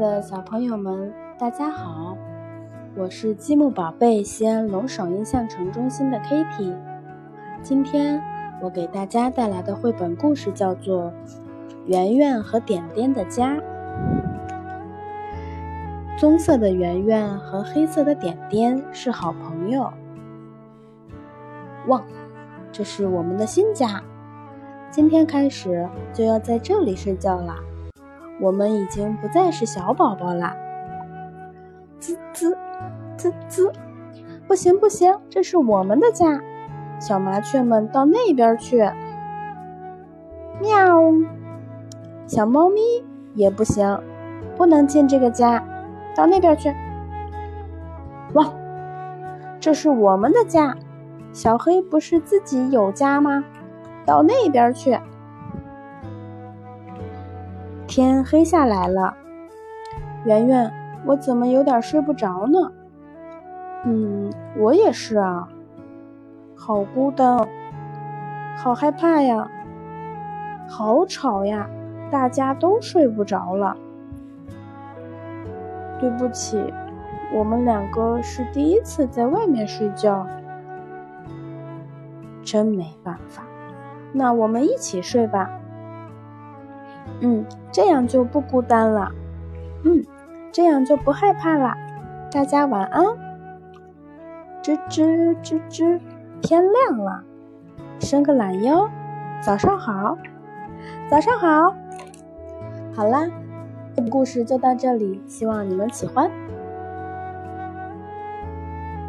的小朋友们，大家好！我是积木宝贝西安龙首印象城中心的 Kitty。今天我给大家带来的绘本故事叫做《圆圆和点点的家》。棕色的圆圆和黑色的点点是好朋友。哇，这是我们的新家，今天开始就要在这里睡觉啦。我们已经不再是小宝宝啦。滋滋滋滋，不行不行，这是我们的家。小麻雀们到那边去。喵，小猫咪也不行，不能进这个家。到那边去！汪，这是我们的家。小黑不是自己有家吗？到那边去！天黑下来了，圆圆，我怎么有点睡不着呢？嗯，我也是啊，好孤单，好害怕呀，好吵呀，大家都睡不着了。对不起，我们两个是第一次在外面睡觉，真没办法。那我们一起睡吧。嗯，这样就不孤单了。嗯，这样就不害怕了。大家晚安。吱吱吱吱，天亮了，伸个懒腰，早上好，早上好。好啦。故事就到这里，希望你们喜欢。